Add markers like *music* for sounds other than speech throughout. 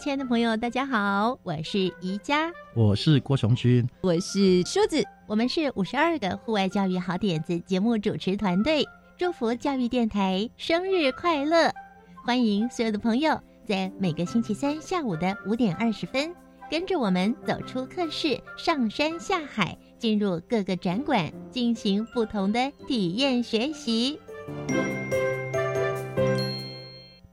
亲爱的朋友，大家好，我是宜家，我是郭雄军，我是梳子，我们是五十二个户外教育好点子节目主持团队，祝福教育电台生日快乐！欢迎所有的朋友在每个星期三下午的五点二十分，跟着我们走出课室，上山下海。进入各个展馆，进行不同的体验学习。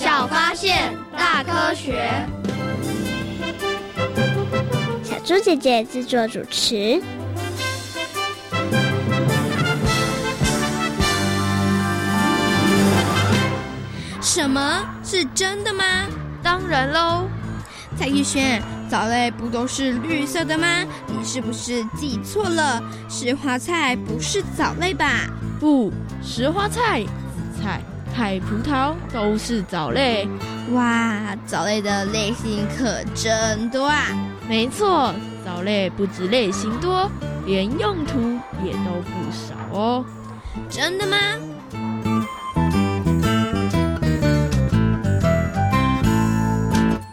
小发现，大科学。小猪姐姐制作主持。什么是真的吗？当然喽。蔡玉轩，藻类不都是绿色的吗？你是不是记错了？石花菜不是藻类吧？不，石花菜、紫菜。海葡萄都是藻类，哇，藻类的类型可真多啊！没错，藻类不止类型多，连用途也都不少哦。真的吗？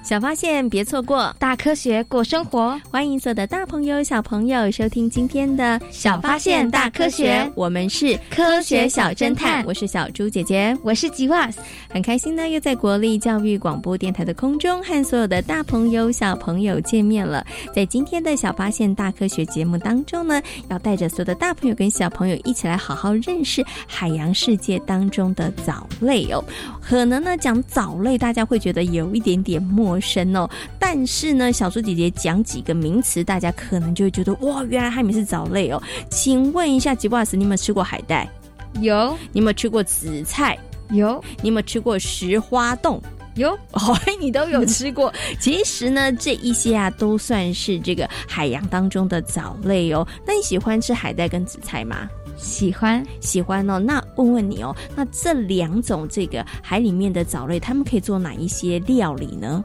小发现，别错过大科学过生活。欢迎所有的大朋友、小朋友收听今天的小发现大科学。我们是科学小侦探，我是小猪姐姐，我是吉瓦斯。很开心呢，又在国立教育广播电台的空中和所有的大朋友、小朋友见面了。在今天的小发现大科学节目当中呢，要带着所有的大朋友跟小朋友一起来好好认识海洋世界当中的藻类哦。可能呢，讲藻类，大家会觉得有一点点陌。深哦，但是呢，小猪姐姐讲几个名词，大家可能就会觉得哇，原来海绵是藻类哦。请问一下吉布瓦斯，你有没有吃过海带？有。你有没有吃过紫菜？有。你有没有吃过石花冻？有。*laughs* 哦，你都有吃过。其实呢，这一些啊，都算是这个海洋当中的藻类哦。那你喜欢吃海带跟紫菜吗？喜欢，喜欢哦。那问问你哦，那这两种这个海里面的藻类，他们可以做哪一些料理呢？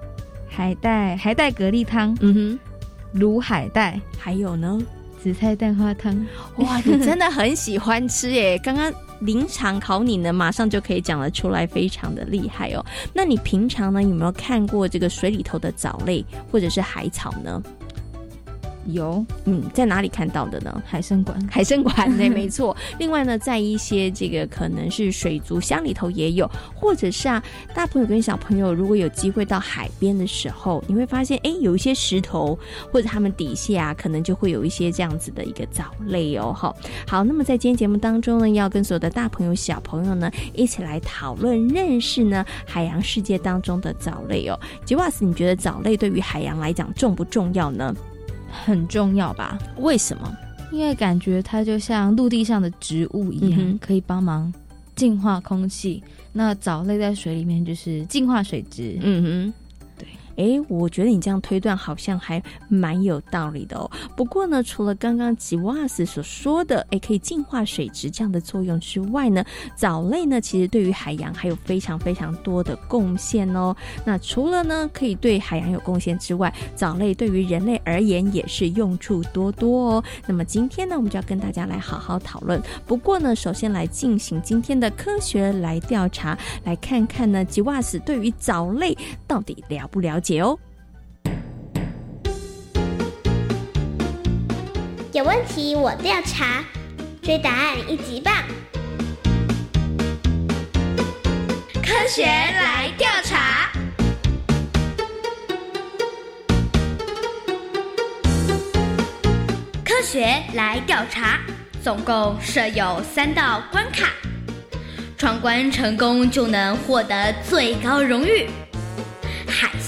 海带海带蛤蜊汤，嗯哼，卤海带，还有呢，紫菜蛋花汤。哇，你真的很喜欢吃耶！*laughs* 刚刚临场考你呢，马上就可以讲得出来，非常的厉害哦。那你平常呢有没有看过这个水里头的藻类或者是海草呢？有，嗯，在哪里看到的呢？海参馆，海参馆对，没错。*laughs* 另外呢，在一些这个可能是水族箱里头也有，或者是啊，大朋友跟小朋友如果有机会到海边的时候，你会发现，哎，有一些石头或者他们底下啊，可能就会有一些这样子的一个藻类哦。哈，好，那么在今天节目当中呢，要跟所有的大朋友小朋友呢一起来讨论认识呢海洋世界当中的藻类哦。吉瓦斯，你觉得藻类对于海洋来讲重不重要呢？很重要吧？为什么？因为感觉它就像陆地上的植物一样，可以帮忙净化空气。那藻类在水里面就是净化水质。嗯哼。哎，我觉得你这样推断好像还蛮有道理的哦。不过呢，除了刚刚吉瓦斯所说的，哎，可以净化水质这样的作用之外呢，藻类呢，其实对于海洋还有非常非常多的贡献哦。那除了呢，可以对海洋有贡献之外，藻类对于人类而言也是用处多多哦。那么今天呢，我们就要跟大家来好好讨论。不过呢，首先来进行今天的科学来调查，来看看呢，吉瓦斯对于藻类到底了不了解。解哦！有问题我调查，追答案一级棒！科学来调查，科学来调查，总共设有三道关卡，闯关成功就能获得最高荣誉。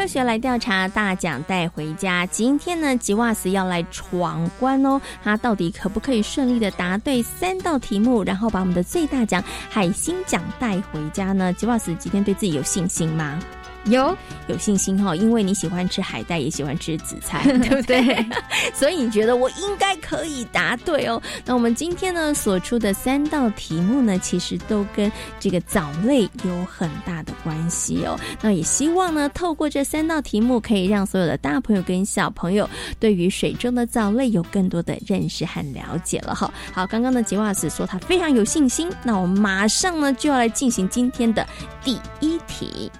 科学来调查，大奖带回家。今天呢，吉瓦斯要来闯关哦。他到底可不可以顺利的答对三道题目，然后把我们的最大奖海星奖带回家呢？吉瓦斯今天对自己有信心吗？有有信心哈，因为你喜欢吃海带，也喜欢吃紫菜，*laughs* 对不对？所以你觉得我应该可以答对哦。那我们今天呢所出的三道题目呢，其实都跟这个藻类有很大的关系哦。那也希望呢，透过这三道题目，可以让所有的大朋友跟小朋友对于水中的藻类有更多的认识和了解了哈。好，刚刚的吉瓦斯说他非常有信心，那我们马上呢就要来进行今天的第一题。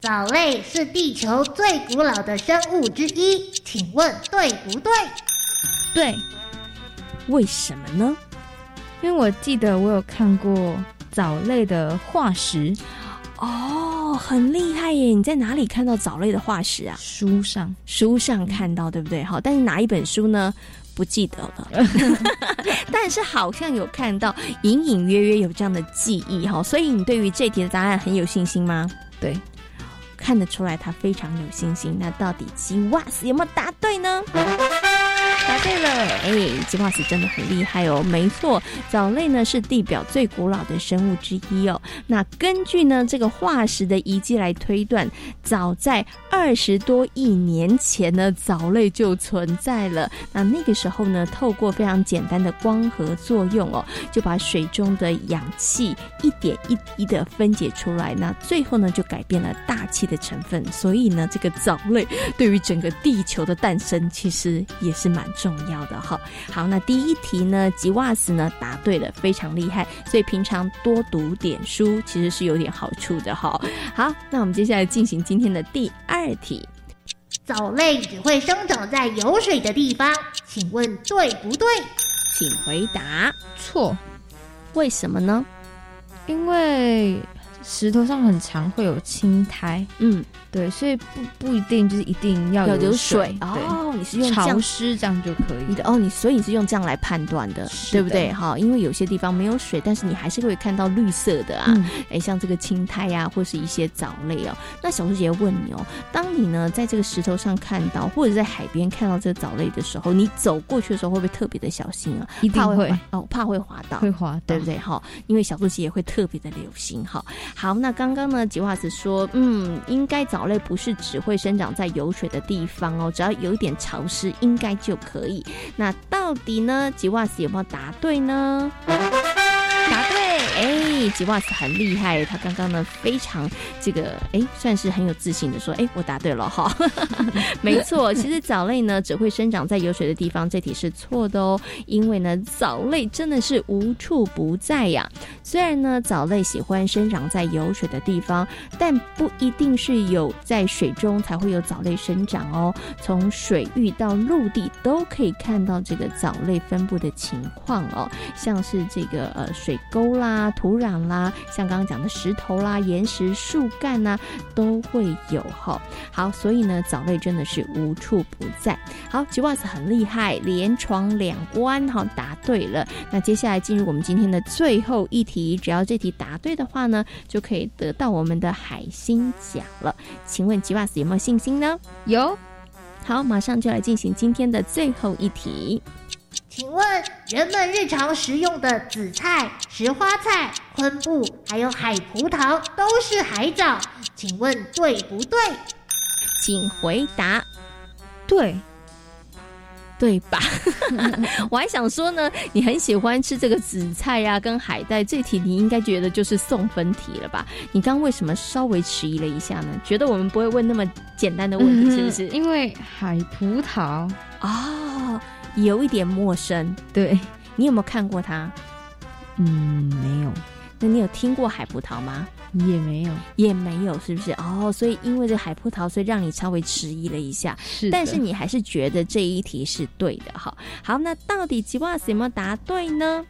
藻类是地球最古老的生物之一，请问对不对？对，为什么呢？因为我记得我有看过藻类的化石。哦，很厉害耶！你在哪里看到藻类的化石啊？书上，书上看到，对不对？好，但是哪一本书呢？不记得了。*laughs* *laughs* 但是好像有看到，隐隐约约有这样的记忆哈。所以你对于这题的答案很有信心吗？对。看得出来，他非常有信心。那到底吉瓦斯有没有答对呢？答对了，哎，吉瓦斯真的很厉害哦。没错，藻类呢是地表最古老的生物之一哦。那根据呢这个化石的遗迹来推断，早在二十多亿年前呢，藻类就存在了。那那个时候呢，透过非常简单的光合作用哦，就把水中的氧气一点一滴的分解出来。那最后呢，就改变了大气的成分。所以呢，这个藻类对于整个地球的诞生，其实也是蛮。重要的哈，好，那第一题呢，吉瓦斯呢答对了，非常厉害，所以平常多读点书其实是有点好处的哈。好，那我们接下来进行今天的第二题，藻类只会生长在有水的地方，请问对不对？请回答错，为什么呢？因为。石头上很常会有青苔，嗯，对，所以不不一定就是一定要有水哦。你是用潮湿这样就可以的哦。你所以你是用这样来判断的，对不对？哈，因为有些地方没有水，但是你还是会看到绿色的啊。哎，像这个青苔呀，或是一些藻类哦。那小猪姐问你哦，当你呢在这个石头上看到，或者在海边看到这个藻类的时候，你走过去的时候会不会特别的小心啊？一定会哦，怕会滑倒，会滑，对不对？哈，因为小猪姐也会特别的留心哈。好，那刚刚呢，吉瓦子说，嗯，应该藻类不是只会生长在有水的地方哦，只要有一点潮湿，应该就可以。那到底呢，吉瓦斯有没有答对呢？吉瓦斯很厉害，他刚刚呢非常这个哎，算是很有自信的说，哎，我答对了哈。*laughs* 没错，其实藻类呢只会生长在有水的地方，这题是错的哦。因为呢，藻类真的是无处不在呀。虽然呢，藻类喜欢生长在有水的地方，但不一定是有在水中才会有藻类生长哦。从水域到陆地都可以看到这个藻类分布的情况哦。像是这个呃水沟啦、土壤啦，像刚刚讲的石头啦、岩石、树干呐，都会有哈。好，所以呢，藻类真的是无处不在。好，吉瓦斯很厉害，连闯两关哈，答对了。那接下来进入我们今天的最后一题，只要这题答对的话呢，就可以得到我们的海星奖了。请问吉瓦斯有没有信心呢？有。好，马上就来进行今天的最后一题。请问人们日常食用的紫菜、石花菜、昆布，还有海葡萄，都是海藻，请问对不对？请回答。对。对吧？*laughs* 我还想说呢，你很喜欢吃这个紫菜呀，跟海带。这题你应该觉得就是送分题了吧？你刚为什么稍微迟疑了一下呢？觉得我们不会问那么简单的问题，是不是？因为海葡萄哦，有一点陌生。对你有没有看过他？嗯，没有。那你有听过海葡萄吗？也没有，也没有，是不是？哦，所以因为这海葡萄，所以让你稍微迟疑了一下。是，但是你还是觉得这一题是对的，哈。好，那到底吉瓦斯有没有答对呢？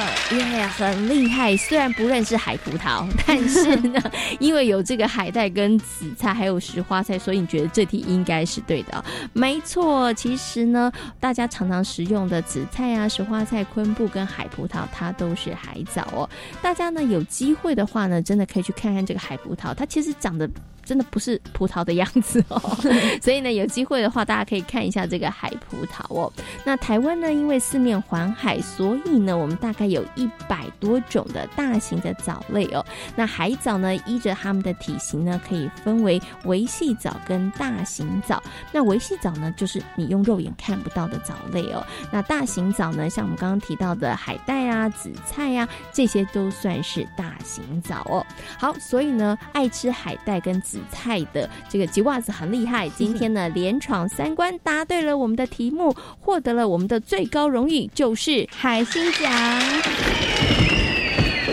答对了，耶，很厉害。虽然不认识海葡萄，但是呢，因为有这个海带跟紫菜，还有石花菜，所以你觉得这题应该是对的。没错，其实呢，大家常常食用的紫菜啊、石花菜、昆布跟海葡萄，它都是海藻哦。大家呢有机会的话呢，真的可以去看看这个海葡萄，它其实长得。真的不是葡萄的样子哦，*laughs* 所以呢，有机会的话，大家可以看一下这个海葡萄哦。那台湾呢，因为四面环海，所以呢，我们大概有一百多种的大型的藻类哦。那海藻呢，依着它们的体型呢，可以分为维系藻跟大型藻。那维系藻呢，就是你用肉眼看不到的藻类哦。那大型藻呢，像我们刚刚提到的海带啊、紫菜呀，这些都算是大型藻哦。好，所以呢，爱吃海带跟紫菜的这个吉袜子很厉害，今天呢连闯三关，答对了我们的题目，获得了我们的最高荣誉，就是海星奖。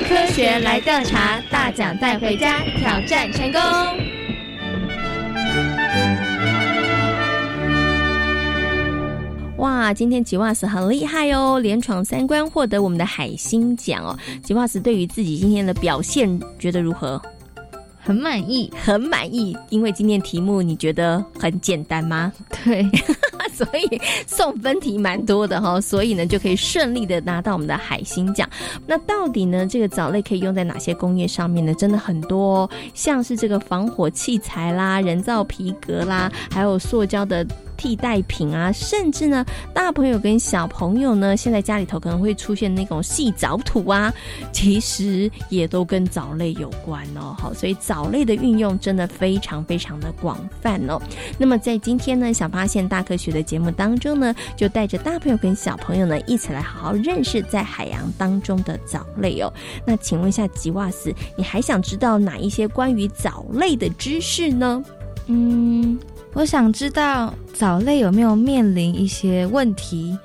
科学来调查，大奖带回家，挑战成功。哇，今天吉瓦斯很厉害哦，连闯三关，获得我们的海星奖哦。吉瓦斯对于自己今天的表现，觉得如何？很满意，很满意，因为今天题目你觉得很简单吗？对，*laughs* 所以送分题蛮多的哈，所以呢就可以顺利的拿到我们的海星奖。那到底呢这个藻类可以用在哪些工业上面呢？真的很多，像是这个防火器材啦、人造皮革啦，还有塑胶的。替代品啊，甚至呢，大朋友跟小朋友呢，现在家里头可能会出现那种细藻土啊，其实也都跟藻类有关哦。好，所以藻类的运用真的非常非常的广泛哦。那么在今天呢，小发现大科学的节目当中呢，就带着大朋友跟小朋友呢，一起来好好认识在海洋当中的藻类哦。那请问一下吉瓦斯，你还想知道哪一些关于藻类的知识呢？嗯。我想知道藻类有没有面临一些问题，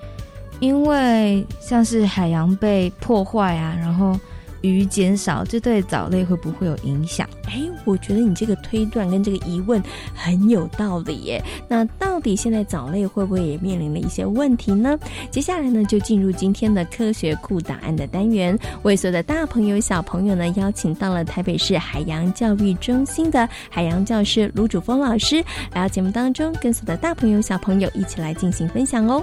因为像是海洋被破坏啊，然后。鱼减少，这对藻类会不会有影响？哎，我觉得你这个推断跟这个疑问很有道理耶。那到底现在藻类会不会也面临了一些问题呢？接下来呢，就进入今天的科学库档案的单元，为所有的大朋友小朋友呢，邀请到了台北市海洋教育中心的海洋教师卢主峰老师来到节目当中，跟所有的大朋友小朋友一起来进行分享哦。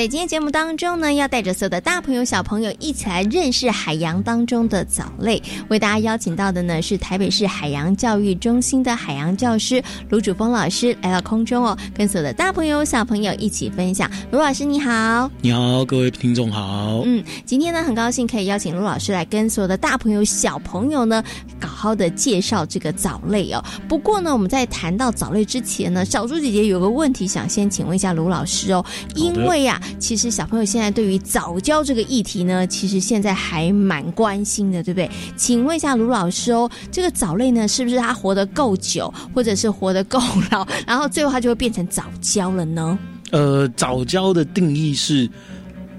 在今天节目当中呢，要带着所有的大朋友、小朋友一起来认识海洋当中的藻类。为大家邀请到的呢是台北市海洋教育中心的海洋教师卢主峰老师来到空中哦，跟所有的大朋友、小朋友一起分享。卢老师你好，你好，各位听众好。嗯，今天呢很高兴可以邀请卢老师来跟所有的大朋友、小朋友呢，好好的介绍这个藻类哦。不过呢，我们在谈到藻类之前呢，小猪姐姐有个问题想先请问一下卢老师哦，因为呀。其实小朋友现在对于早教这个议题呢，其实现在还蛮关心的，对不对？请问一下卢老师哦，这个藻类呢，是不是它活得够久，或者是活得够老，然后最后它就会变成早教了呢？呃，早教的定义是，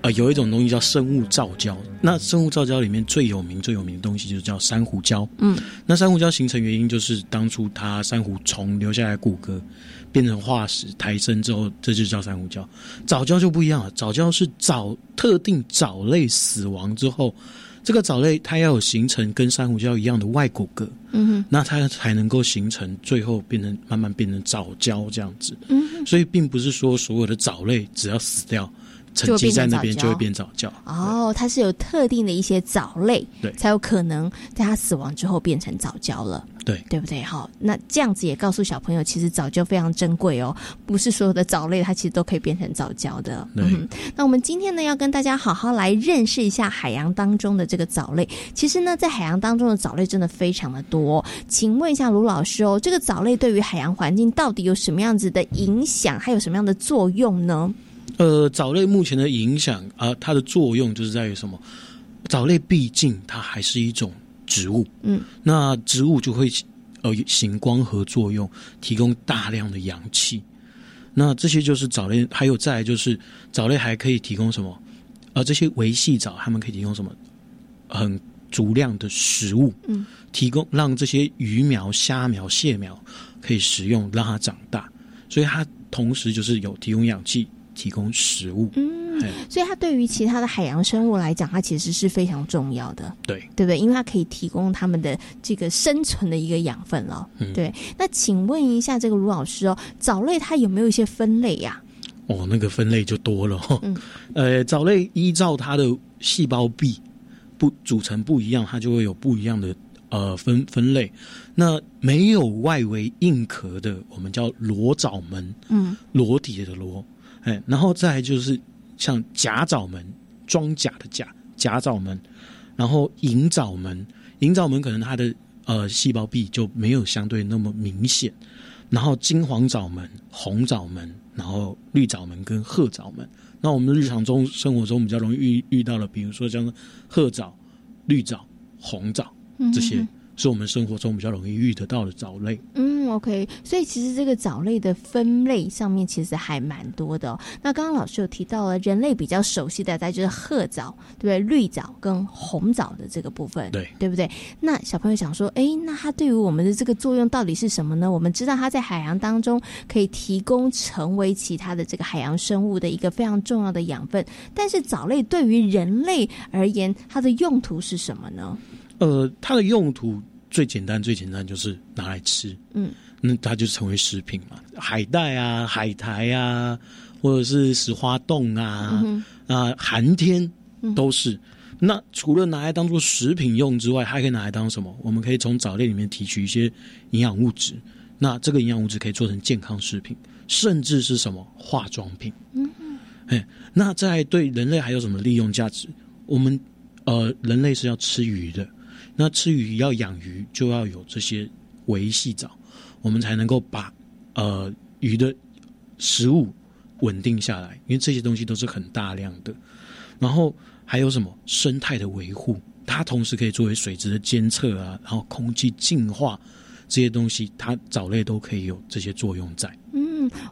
呃，有一种东西叫生物造礁。那生物造礁里面最有名、最有名的东西就是叫珊瑚礁。嗯，那珊瑚礁形成原因就是当初它珊瑚虫留下来骨骼。变成化石抬升之后，这就叫珊瑚礁。藻礁就不一样了，藻礁是藻特定藻类死亡之后，这个藻类它要有形成跟珊瑚礁一样的外骨骼，嗯哼，那它才能够形成，最后变成慢慢变成藻礁这样子。嗯，所以并不是说所有的藻类只要死掉。沉积在那边就会变藻礁哦，它是有特定的一些藻类，对，才有可能在它死亡之后变成藻礁了，对，对不对？好，那这样子也告诉小朋友，其实藻礁非常珍贵哦，不是所有的藻类它其实都可以变成藻礁的。嗯，那我们今天呢要跟大家好好来认识一下海洋当中的这个藻类。其实呢，在海洋当中的藻类真的非常的多。请问一下卢老师哦，这个藻类对于海洋环境到底有什么样子的影响，还有什么样的作用呢？呃，藻类目前的影响啊，它的作用就是在于什么？藻类毕竟它还是一种植物，嗯，那植物就会呃行光合作用，提供大量的氧气。那这些就是藻类，还有再来就是藻类还可以提供什么？呃，这些维系藻它们可以提供什么？很足量的食物，嗯，提供让这些鱼苗、虾苗、蟹苗可以食用，让它长大。所以它同时就是有提供氧气。提供食物，嗯，所以它对于其他的海洋生物来讲，它其实是非常重要的，对，对不对？因为它可以提供它们的这个生存的一个养分了，嗯对。那请问一下，这个卢老师哦，藻类它有没有一些分类呀？哦，那个分类就多了哈，嗯，*laughs* 呃，藻类依照它的细胞壁不组成不一样，它就会有不一样的呃分分类。那没有外围硬壳的，我们叫裸藻门，嗯，裸体的裸。哎，然后再就是像甲藻门，装甲的甲甲藻门，然后银藻门，银藻门可能它的呃细胞壁就没有相对那么明显，然后金黄藻门、红藻门，然后绿藻门跟褐藻门。那我们日常中生活中比较容易遇遇到的，比如说像褐藻、绿藻、红藻这些。是我们生活中比较容易遇得到的藻类。嗯，OK，所以其实这个藻类的分类上面其实还蛮多的。那刚刚老师有提到了人类比较熟悉的，在就是褐藻，对不对？绿藻跟红藻的这个部分，对对不对？那小朋友想说，哎，那它对于我们的这个作用到底是什么呢？我们知道它在海洋当中可以提供成为其他的这个海洋生物的一个非常重要的养分，但是藻类对于人类而言，它的用途是什么呢？呃，它的用途。最简单，最简单就是拿来吃，嗯，那它就成为食品嘛。海带啊，海苔啊，或者是石花冻啊，啊，寒天都是。那除了拿来当做食品用之外，还可以拿来当什么？我们可以从藻类里面提取一些营养物质。那这个营养物质可以做成健康食品，甚至是什么化妆品？嗯嗯。哎，那在对人类还有什么利用价值？我们呃，人类是要吃鱼的。那吃鱼要养鱼，就要有这些维系藻，我们才能够把呃鱼的食物稳定下来。因为这些东西都是很大量的。然后还有什么生态的维护，它同时可以作为水质的监测啊，然后空气净化这些东西，它藻类都可以有这些作用在。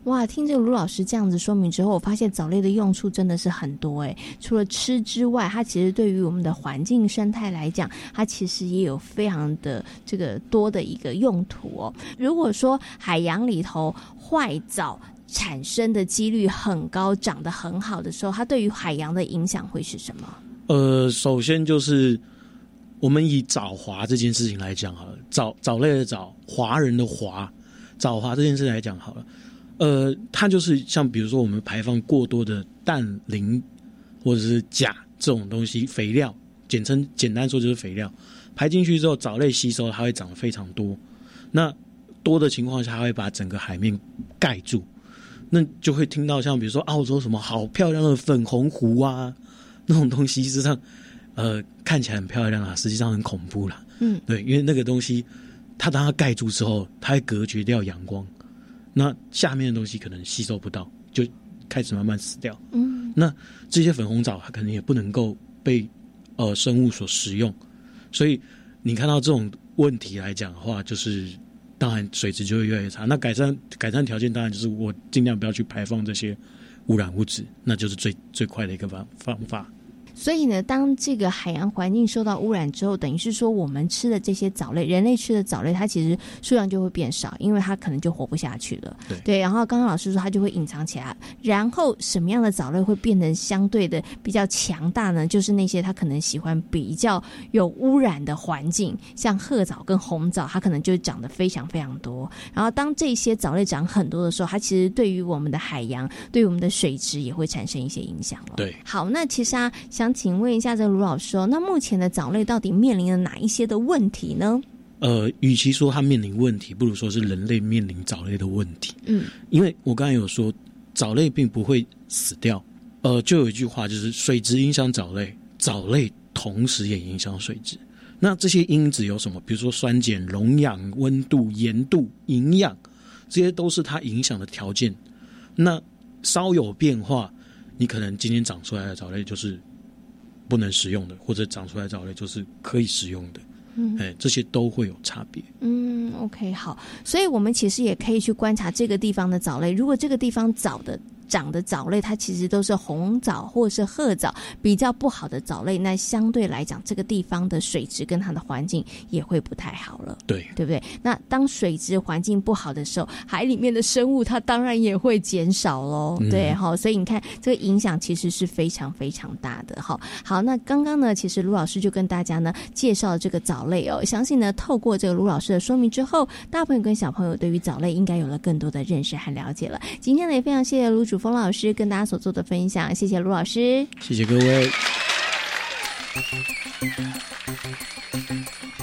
哇！听这个卢老师这样子说明之后，我发现藻类的用处真的是很多哎。除了吃之外，它其实对于我们的环境生态来讲，它其实也有非常的这个多的一个用途哦。如果说海洋里头坏藻产生的几率很高，长得很好的时候，它对于海洋的影响会是什么？呃，首先就是我们以藻华这件事情来讲好了，藻藻类的藻，华人的华。藻华这件事情来讲好了，呃，它就是像比如说我们排放过多的氮、磷或者是钾这种东西，肥料，简称简单说就是肥料，排进去之后，藻类吸收，它会长得非常多。那多的情况下，它会把整个海面盖住，那就会听到像比如说澳洲什么好漂亮的粉红湖啊，*laughs* 那种东西，实际上呃看起来很漂亮啊，实际上很恐怖啦。嗯，对，因为那个东西它当它盖住之后，它会隔绝掉阳光，那下面的东西可能吸收不到，就开始慢慢死掉。嗯，那这些粉红藻它可能也不能够被呃生物所食用，所以你看到这种问题来讲的话，就是当然水质就会越来越差。那改善改善条件当然就是我尽量不要去排放这些污染物质，那就是最最快的一个方方法。所以呢，当这个海洋环境受到污染之后，等于是说我们吃的这些藻类，人类吃的藻类，它其实数量就会变少，因为它可能就活不下去了。对，对然后刚刚老师说它就会隐藏起来，然后什么样的藻类会变得相对的比较强大呢？就是那些它可能喜欢比较有污染的环境，像褐藻跟红藻，它可能就长得非常非常多。然后当这些藻类长很多的时候，它其实对于我们的海洋，对于我们的水质也会产生一些影响了。对，好，那其实啊，想请问一下这卢老师哦，那目前的藻类到底面临了哪一些的问题呢？呃，与其说它面临问题，不如说是人类面临藻类的问题。嗯，因为我刚才有说，藻类并不会死掉。呃，就有一句话就是水质影响藻类，藻类同时也影响水质。那这些因子有什么？比如说酸碱、溶氧、温度、盐度、营养，这些都是它影响的条件。那稍有变化，你可能今天长出来的藻类就是不能食用的，或者长出来藻类就是可以食用的。嗯哎，这些都会有差别。嗯，OK，好，所以我们其实也可以去观察这个地方的藻类。如果这个地方藻的长的藻类，它其实都是红藻或是褐藻比较不好的藻类，那相对来讲，这个地方的水质跟它的环境也会不太好了。对，对不对？那当水质环境不好的时候，海里面的生物它当然也会减少喽。嗯对，哈，所以你看这个影响其实是非常非常大的。哈，好，那刚刚呢，其实卢老师就跟大家呢介绍了这个藻类哦，相信呢透过这个卢老师的说明之后，大朋友跟小朋友对于藻类应该有了更多的认识和了解了。今天呢也非常谢谢卢主峰老师跟大家所做的分享，谢谢卢老师。谢谢各位。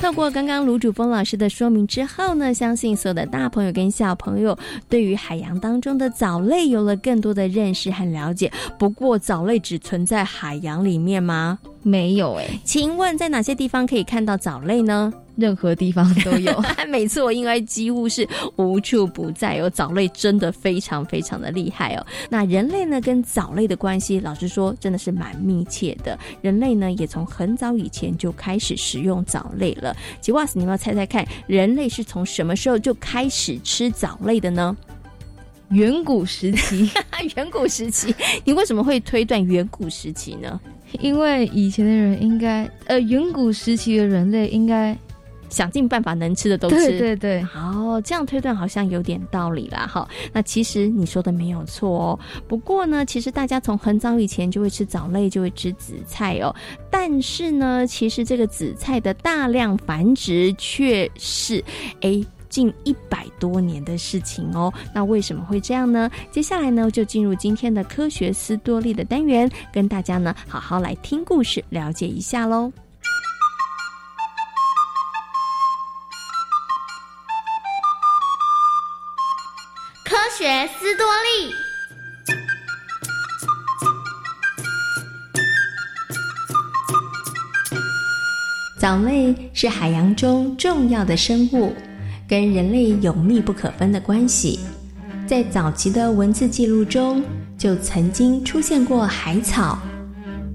透过刚刚卢主峰老师的说明之后呢，相信所有的大朋友跟小朋友对于海洋当中的藻类有了更多的认识和了解。不过，藻类只存在海洋里面吗？没有诶、请问在哪些地方可以看到藻类呢？任何地方都有。*laughs* 每次我，因为几乎是无处不在哦。藻类真的非常非常的厉害哦。那人类呢，跟藻类的关系，老实说真的是蛮密切的。人类呢，也从很早以前就开始食用藻类了。吉瓦斯，你们要猜猜看，人类是从什么时候就开始吃藻类的呢？远古时期，*laughs* 远古时期，你为什么会推断远古时期呢？因为以前的人应该，呃，远古时期的人类应该想尽办法能吃的都吃。对对对，哦，这样推断好像有点道理啦。哈，那其实你说的没有错哦。不过呢，其实大家从很早以前就会吃藻类，就会吃紫菜哦。但是呢，其实这个紫菜的大量繁殖却是，诶。近一百多年的事情哦，那为什么会这样呢？接下来呢，就进入今天的科学斯多利的单元，跟大家呢好好来听故事，了解一下喽。学斯多利。藻类是海洋中重要的生物，跟人类有密不可分的关系。在早期的文字记录中，就曾经出现过海草。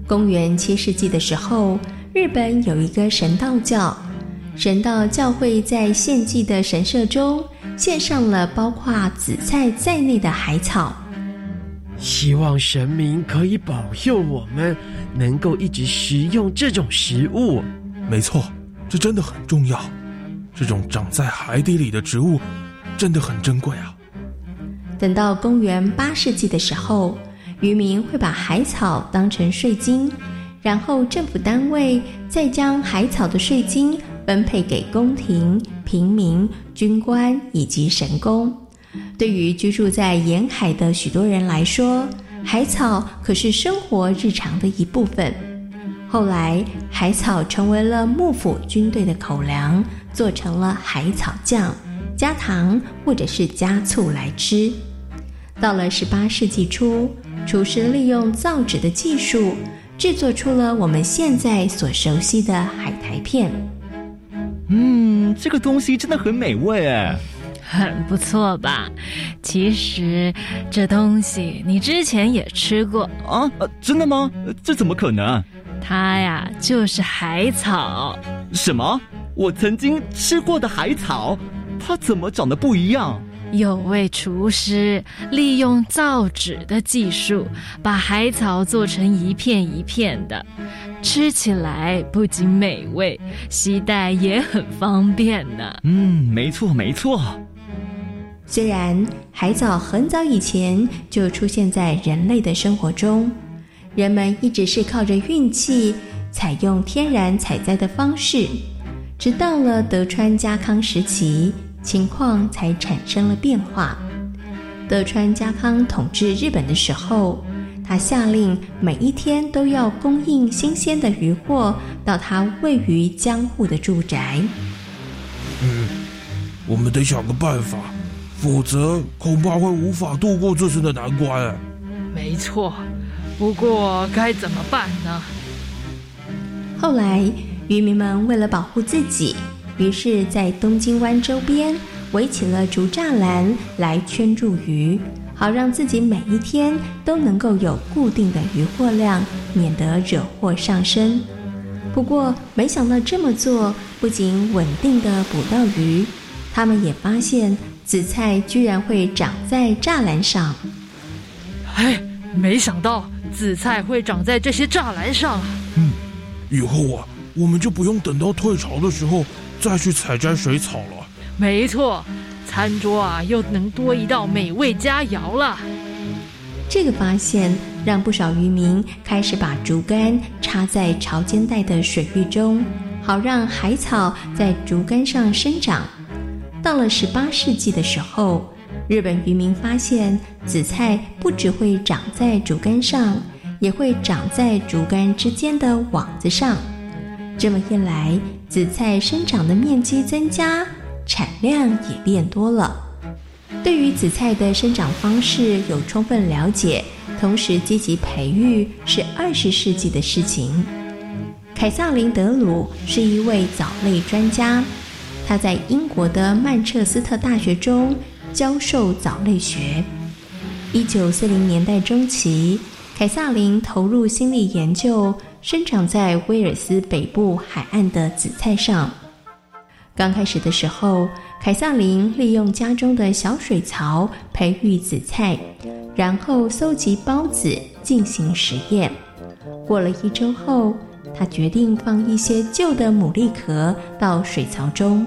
公元七世纪的时候，日本有一个神道教，神道教会在献祭的神社中献上了包括紫菜在内的海草。希望神明可以保佑我们，能够一直食用这种食物。没错，这真的很重要。这种长在海底里的植物，真的很珍贵啊。等到公元八世纪的时候，渔民会把海草当成税金，然后政府单位再将海草的税金分配给宫廷、平民、军官以及神宫。对于居住在沿海的许多人来说，海草可是生活日常的一部分。后来，海草成为了幕府军队的口粮，做成了海草酱，加糖或者是加醋来吃。到了十八世纪初，厨师利用造纸的技术，制作出了我们现在所熟悉的海苔片。嗯，这个东西真的很美味哎。很不错吧？其实这东西你之前也吃过啊？真的吗？这怎么可能？它呀，就是海草。什么？我曾经吃过的海草？它怎么长得不一样？有位厨师利用造纸的技术，把海草做成一片一片的，吃起来不仅美味，携带也很方便呢。嗯，没错没错。虽然海藻很早以前就出现在人类的生活中，人们一直是靠着运气，采用天然采摘的方式，直到了德川家康时期，情况才产生了变化。德川家康统治日本的时候，他下令每一天都要供应新鲜的鱼货到他位于江户的住宅。嗯，我们得想个办法。否则恐怕会无法度过这次的难关。没错，不过该怎么办呢？后来渔民们为了保护自己，于是在东京湾周边围起了竹栅栏来圈住鱼，好让自己每一天都能够有固定的渔获量，免得惹祸上身。不过没想到这么做不仅稳定的捕到鱼，他们也发现。紫菜居然会长在栅栏上！哎，没想到紫菜会长在这些栅栏上。嗯，以后啊，我们就不用等到退潮的时候再去采摘水草了。没错，餐桌啊又能多一道美味佳肴了。这个发现让不少渔民开始把竹竿插在潮间带的水域中，好让海草在竹竿上生长。到了十八世纪的时候，日本渔民发现紫菜不只会长在竹竿上，也会长在竹竿之间的网子上。这么一来，紫菜生长的面积增加，产量也变多了。对于紫菜的生长方式有充分了解，同时积极培育，是二十世纪的事情。凯撒琳·德鲁是一位藻类专家。他在英国的曼彻斯特大学中教授藻类学。一九四零年代中期，凯撒琳投入心理研究生长在威尔斯北部海岸的紫菜上。刚开始的时候，凯撒琳利用家中的小水槽培育紫菜，然后搜集孢子进行实验。过了一周后，他决定放一些旧的牡蛎壳到水槽中，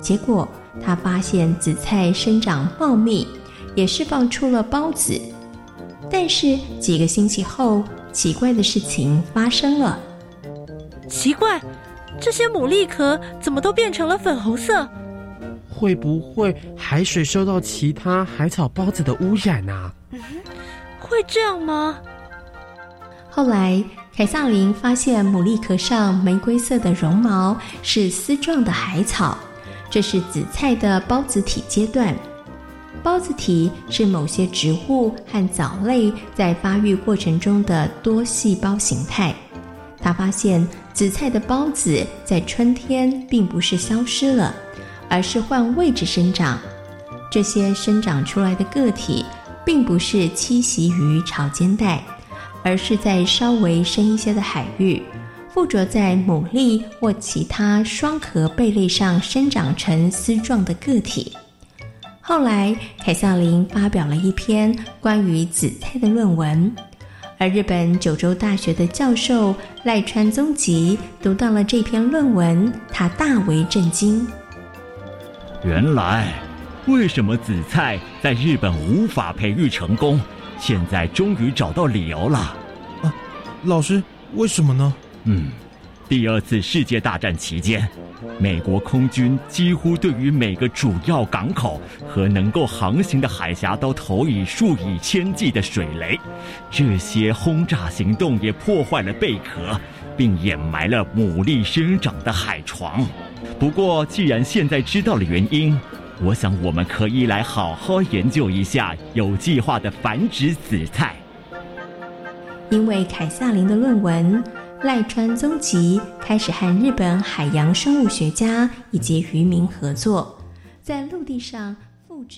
结果他发现紫菜生长茂密，也释放出了孢子。但是几个星期后，奇怪的事情发生了。奇怪，这些牡蛎壳怎么都变成了粉红色？会不会海水受到其他海草孢子的污染啊？会这样吗？后来。凯撒琳发现牡蛎壳上玫瑰色的绒毛是丝状的海草，这是紫菜的孢子体阶段。孢子体是某些植物和藻类在发育过程中的多细胞形态。他发现紫菜的孢子在春天并不是消失了，而是换位置生长。这些生长出来的个体并不是栖息于潮间带。而是在稍微深一些的海域，附着在牡蛎或其他双壳贝类上生长成丝状的个体。后来，凯瑟琳发表了一篇关于紫菜的论文，而日本九州大学的教授赖川宗吉读到了这篇论文，他大为震惊。原来，为什么紫菜在日本无法培育成功？现在终于找到理由了，啊，老师，为什么呢？嗯，第二次世界大战期间，美国空军几乎对于每个主要港口和能够航行的海峡都投以数以千计的水雷。这些轰炸行动也破坏了贝壳，并掩埋了牡蛎生长的海床。不过，既然现在知道了原因，我想我们可以来好好研究一下有计划的繁殖紫菜。因为凯撒琳的论文。赖川宗吉开始和日本海洋生物学家以及渔民合作，在陆地上